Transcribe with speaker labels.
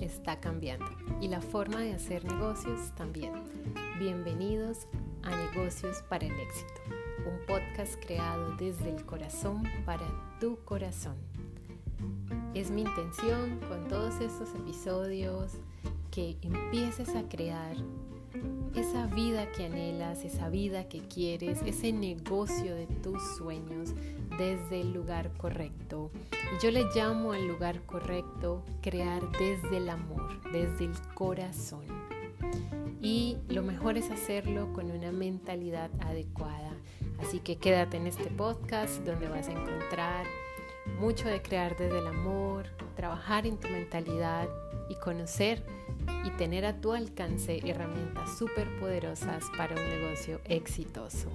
Speaker 1: está cambiando y la forma de hacer negocios también. Bienvenidos a Negocios para el Éxito, un podcast creado desde el corazón para tu corazón. Es mi intención con todos estos episodios que empieces a crear esa vida que anhelas, esa vida que quieres, ese negocio de tus sueños desde el lugar correcto. Y yo le llamo al lugar correcto crear desde el amor, desde el corazón. Y lo mejor es hacerlo con una mentalidad adecuada. Así que quédate en este podcast donde vas a encontrar mucho de crear desde el amor, trabajar en tu mentalidad y conocer y tener a tu alcance herramientas súper poderosas para un negocio exitoso.